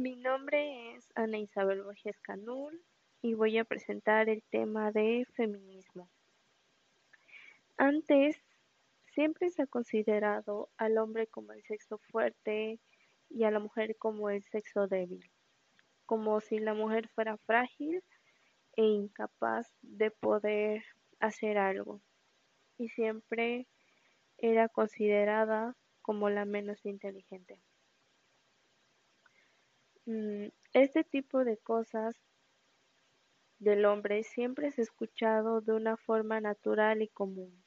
Mi nombre es Ana Isabel Borges Canul y voy a presentar el tema de feminismo. Antes siempre se ha considerado al hombre como el sexo fuerte y a la mujer como el sexo débil, como si la mujer fuera frágil e incapaz de poder hacer algo y siempre era considerada como la menos inteligente. Mm, este tipo de cosas del hombre siempre ha escuchado de una forma natural y común,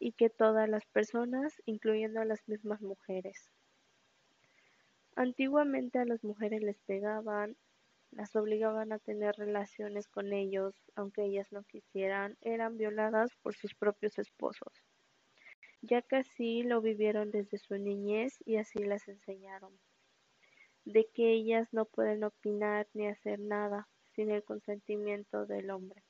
y que todas las personas, incluyendo a las mismas mujeres. Antiguamente a las mujeres les pegaban, las obligaban a tener relaciones con ellos, aunque ellas no quisieran, eran violadas por sus propios esposos, ya que así lo vivieron desde su niñez y así las enseñaron de que ellas no pueden opinar ni hacer nada sin el consentimiento del hombre,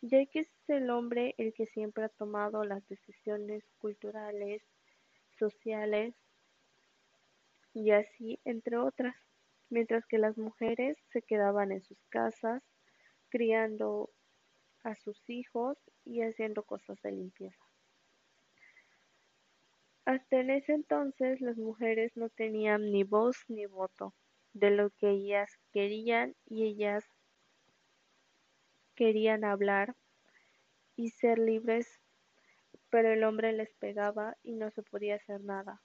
ya que es el hombre el que siempre ha tomado las decisiones culturales, sociales y así entre otras, mientras que las mujeres se quedaban en sus casas criando a sus hijos y haciendo cosas de limpieza. Hasta en ese entonces las mujeres no tenían ni voz ni voto de lo que ellas querían y ellas querían hablar y ser libres, pero el hombre les pegaba y no se podía hacer nada.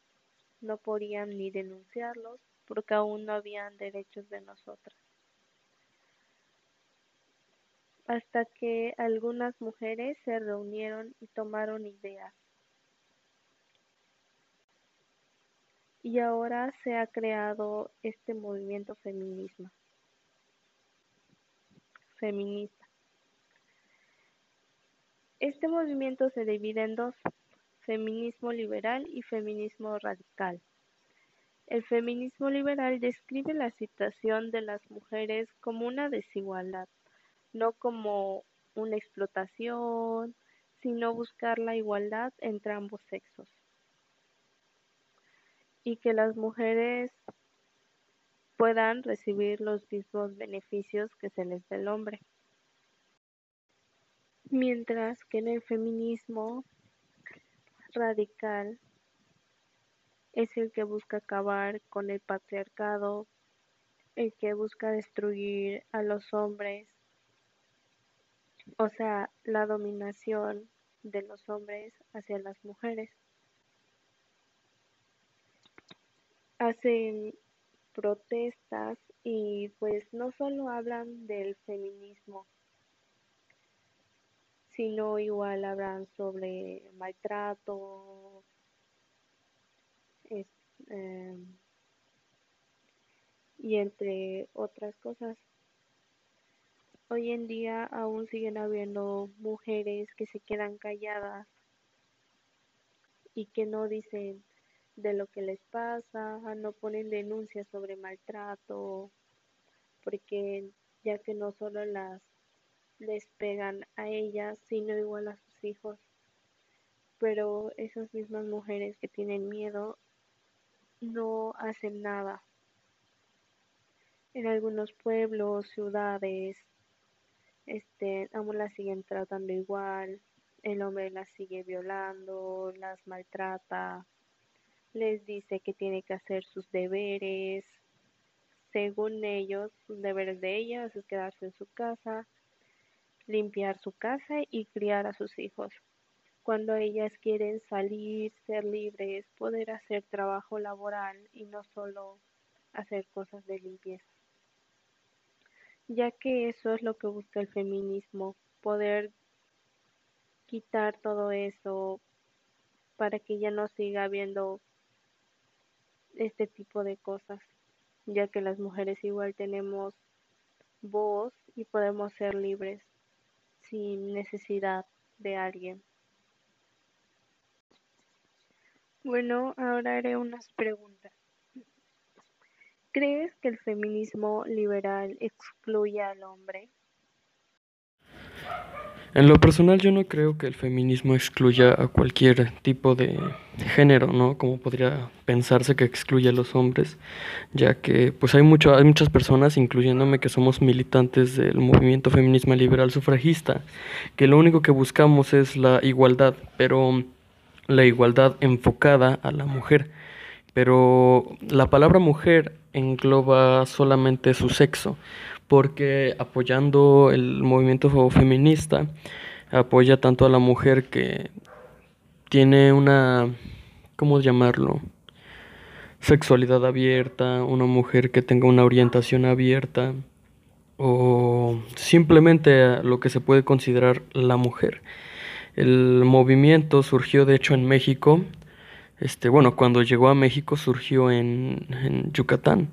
No podían ni denunciarlos porque aún no habían derechos de nosotras. Hasta que algunas mujeres se reunieron y tomaron ideas y ahora se ha creado este movimiento feminismo feminista. Este movimiento se divide en dos, feminismo liberal y feminismo radical. El feminismo liberal describe la situación de las mujeres como una desigualdad, no como una explotación, sino buscar la igualdad entre ambos sexos y que las mujeres puedan recibir los mismos beneficios que se les da el hombre. Mientras que en el feminismo radical es el que busca acabar con el patriarcado, el que busca destruir a los hombres, o sea, la dominación de los hombres hacia las mujeres. Hacen protestas y pues no solo hablan del feminismo, sino igual hablan sobre maltrato, em, y entre otras cosas. Hoy en día aún siguen habiendo mujeres que se quedan calladas y que no dicen de lo que les pasa, no ponen denuncias sobre maltrato, porque ya que no solo las les pegan a ellas, sino igual a sus hijos. Pero esas mismas mujeres que tienen miedo no hacen nada. En algunos pueblos, ciudades, este, aún las siguen tratando igual, el hombre las sigue violando, las maltrata, les dice que tiene que hacer sus deberes. Según ellos, sus deberes de ellas es quedarse en su casa, limpiar su casa y criar a sus hijos. Cuando ellas quieren salir, ser libres, poder hacer trabajo laboral y no solo hacer cosas de limpieza. Ya que eso es lo que busca el feminismo, poder quitar todo eso para que ya no siga habiendo este tipo de cosas, ya que las mujeres igual tenemos voz y podemos ser libres sin necesidad de alguien. Bueno, ahora haré unas preguntas. ¿Crees que el feminismo liberal excluye al hombre? En lo personal yo no creo que el feminismo excluya a cualquier tipo de género, ¿no? Como podría pensarse que excluye a los hombres, ya que pues hay mucho, hay muchas personas, incluyéndome, que somos militantes del movimiento feminismo liberal sufragista, que lo único que buscamos es la igualdad, pero la igualdad enfocada a la mujer. Pero la palabra mujer engloba solamente su sexo porque apoyando el movimiento feminista apoya tanto a la mujer que tiene una, ¿cómo llamarlo? Sexualidad abierta, una mujer que tenga una orientación abierta o simplemente lo que se puede considerar la mujer. El movimiento surgió de hecho en México, este, bueno, cuando llegó a México surgió en, en Yucatán.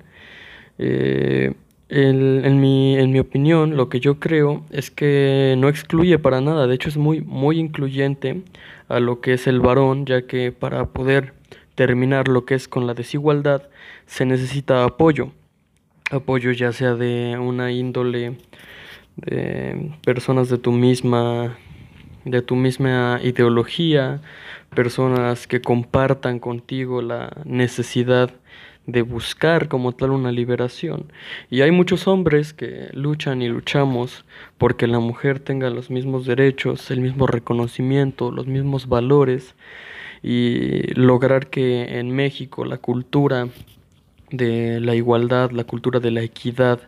Eh, en, mi, en mi opinión, lo que yo creo es que no excluye para nada, de hecho es muy, muy incluyente a lo que es el varón, ya que para poder terminar lo que es con la desigualdad se necesita apoyo, apoyo ya sea de una índole de personas de tu misma de tu misma ideología, personas que compartan contigo la necesidad de buscar como tal una liberación. Y hay muchos hombres que luchan y luchamos porque la mujer tenga los mismos derechos, el mismo reconocimiento, los mismos valores y lograr que en México la cultura de la igualdad, la cultura de la equidad,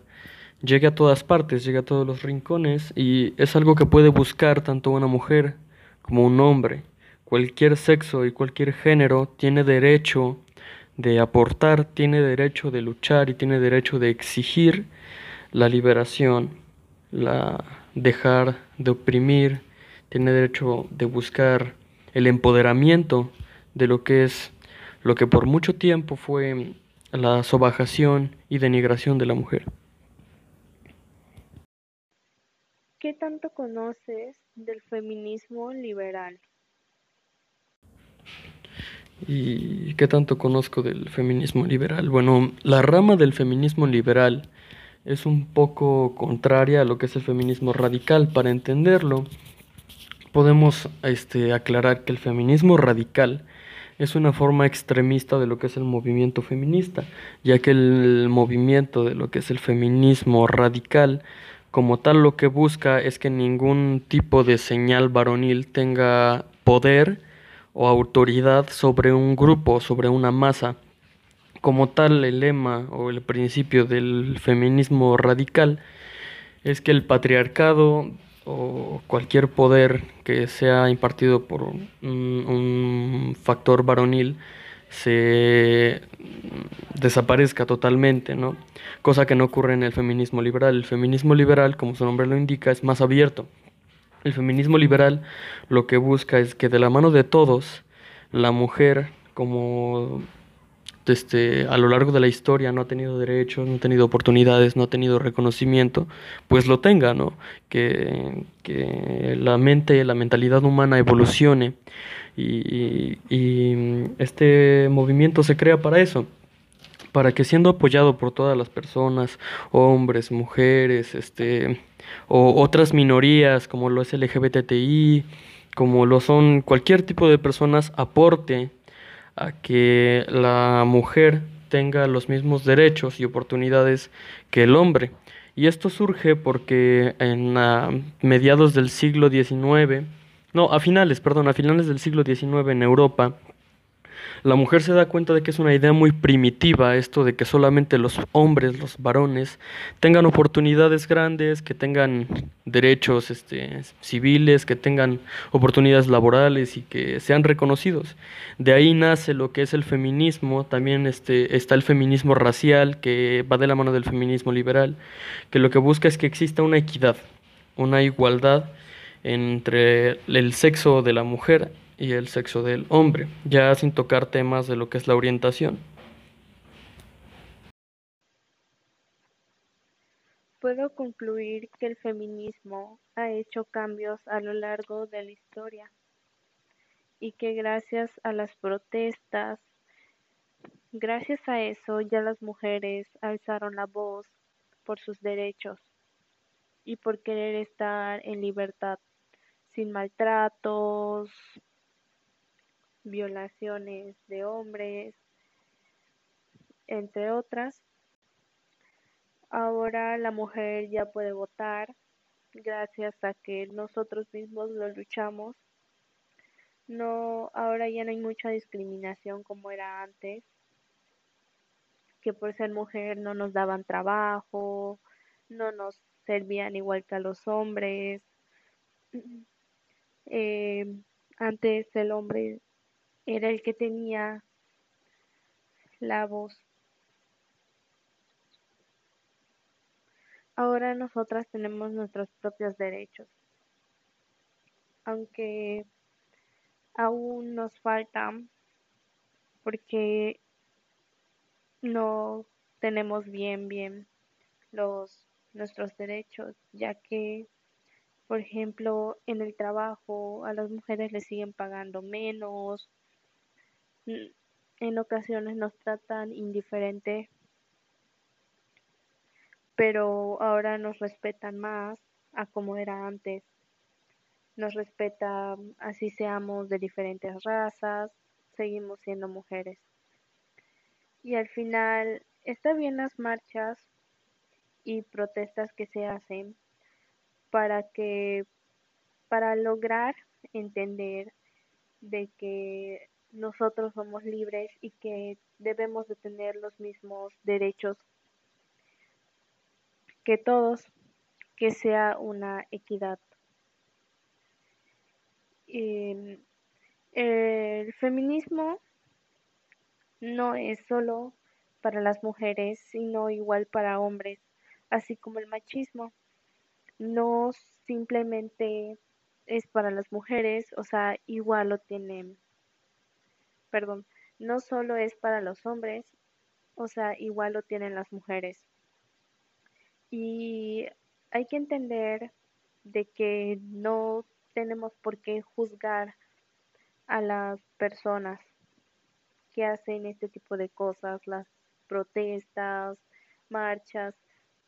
llegue a todas partes, llegue a todos los rincones y es algo que puede buscar tanto una mujer como un hombre. Cualquier sexo y cualquier género tiene derecho de aportar, tiene derecho de luchar y tiene derecho de exigir la liberación, la dejar de oprimir, tiene derecho de buscar el empoderamiento de lo que es lo que por mucho tiempo fue la sobajación y denigración de la mujer. ¿Qué tanto conoces del feminismo liberal? ¿Y qué tanto conozco del feminismo liberal? Bueno, la rama del feminismo liberal es un poco contraria a lo que es el feminismo radical. Para entenderlo, podemos este, aclarar que el feminismo radical es una forma extremista de lo que es el movimiento feminista, ya que el movimiento de lo que es el feminismo radical como tal lo que busca es que ningún tipo de señal varonil tenga poder o autoridad sobre un grupo, sobre una masa. Como tal, el lema o el principio del feminismo radical es que el patriarcado o cualquier poder que sea impartido por un, factor varonil se desaparezca totalmente, ¿no? Cosa que no ocurre en el feminismo liberal. El feminismo liberal, como su nombre lo indica, es más abierto. El feminismo liberal lo que busca es que de la mano de todos, la mujer, como este, a lo largo de la historia no ha tenido derechos, no ha tenido oportunidades, no ha tenido reconocimiento, pues lo tenga, ¿no? Que, que la mente, la mentalidad humana evolucione y, y este movimiento se crea para eso para que siendo apoyado por todas las personas, hombres, mujeres, este, o otras minorías como lo es LGBTI, como lo son cualquier tipo de personas, aporte a que la mujer tenga los mismos derechos y oportunidades que el hombre. Y esto surge porque en mediados del siglo XIX, no, a finales, perdón, a finales del siglo XIX en Europa, la mujer se da cuenta de que es una idea muy primitiva esto de que solamente los hombres, los varones, tengan oportunidades grandes, que tengan derechos este, civiles, que tengan oportunidades laborales y que sean reconocidos. De ahí nace lo que es el feminismo, también este, está el feminismo racial que va de la mano del feminismo liberal, que lo que busca es que exista una equidad, una igualdad entre el sexo de la mujer y el sexo del hombre, ya sin tocar temas de lo que es la orientación. Puedo concluir que el feminismo ha hecho cambios a lo largo de la historia y que gracias a las protestas, gracias a eso ya las mujeres alzaron la voz por sus derechos y por querer estar en libertad sin maltratos, violaciones de hombres, entre otras. Ahora la mujer ya puede votar gracias a que nosotros mismos lo luchamos. No, ahora ya no hay mucha discriminación como era antes, que por ser mujer no nos daban trabajo, no nos servían igual que a los hombres. Eh, antes el hombre era el que tenía la voz. Ahora nosotras tenemos nuestros propios derechos. Aunque aún nos falta porque no tenemos bien bien los nuestros derechos, ya que por ejemplo, en el trabajo a las mujeres les siguen pagando menos, en ocasiones nos tratan indiferente, pero ahora nos respetan más a como era antes. Nos respeta así seamos de diferentes razas, seguimos siendo mujeres. Y al final, está bien las marchas y protestas que se hacen para que para lograr entender de que nosotros somos libres y que debemos de tener los mismos derechos que todos, que sea una equidad. Em, el feminismo no es solo para las mujeres, sino igual para hombres, así como el machismo. No simplemente es para las mujeres, o sea, igual lo tienen, perdón, no solo es para los hombres, o sea, igual lo tienen las mujeres. Y hay que entender de que no tenemos por qué juzgar a las personas que hacen este tipo de cosas, las protestas, marchas,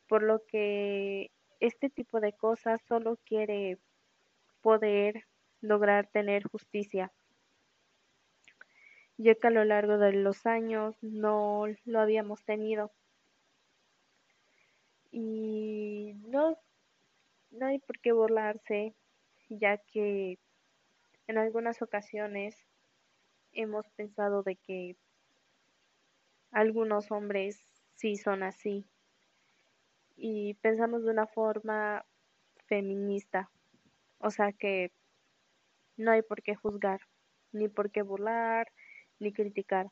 por lo que este tipo de cosas solo quiere poder lograr tener justicia, ya que a lo largo de los años no lo habíamos tenido. Y no, no hay por qué burlarse, ya que en algunas ocasiones hemos pensado de que algunos hombres sí son así y pensamos de una forma feminista, o sea que no hay por qué juzgar, ni por qué burlar, ni criticar,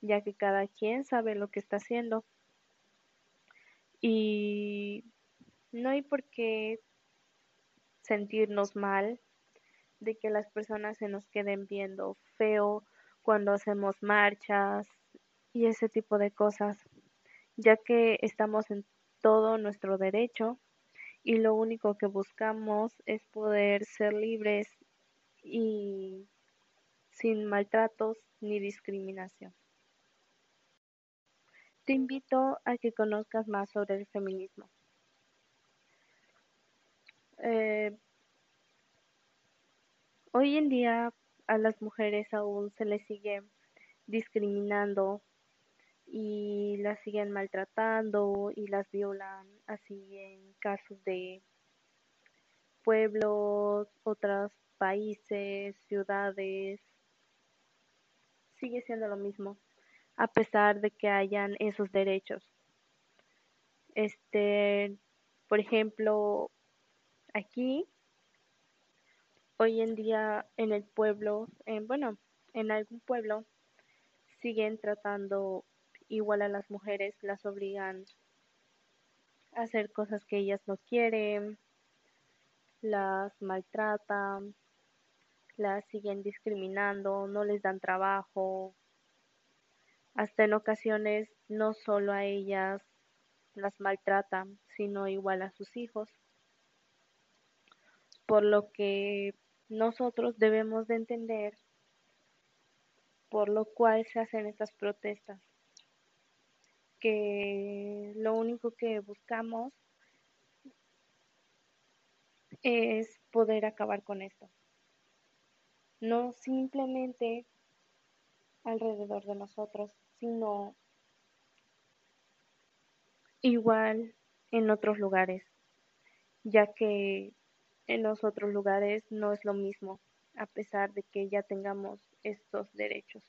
ya que cada quien sabe lo que está haciendo. Y no hay por qué sentirnos mal de que las personas se nos queden viendo feo cuando hacemos marchas y ese tipo de cosas, ya que estamos en todo nuestro derecho y lo único que buscamos es poder ser libres y sin maltratos ni discriminación. Te invito a que conozcas más sobre el feminismo. Eh, hoy en día a las mujeres aún se les sigue discriminando y las siguen maltratando y las violan así en casos de pueblos, otros países, ciudades. Sigue siendo lo mismo a pesar de que hayan esos derechos. Este, por ejemplo, aquí, hoy en día en el pueblo, en, bueno, en algún pueblo, siguen tratando igual a las mujeres, las obligan a hacer cosas que ellas no quieren, las maltratan, las siguen discriminando, no les dan trabajo, hasta en ocasiones no solo a ellas las maltratan, sino igual a sus hijos. Por lo que nosotros debemos de entender por lo cual se hacen estas protestas, que lo único que buscamos es poder acabar con esto. No simplemente alrededor de nosotros, sino igual en otros lugares, ya que en los otros lugares no es lo mismo, a pesar de que ya tengamos estos derechos.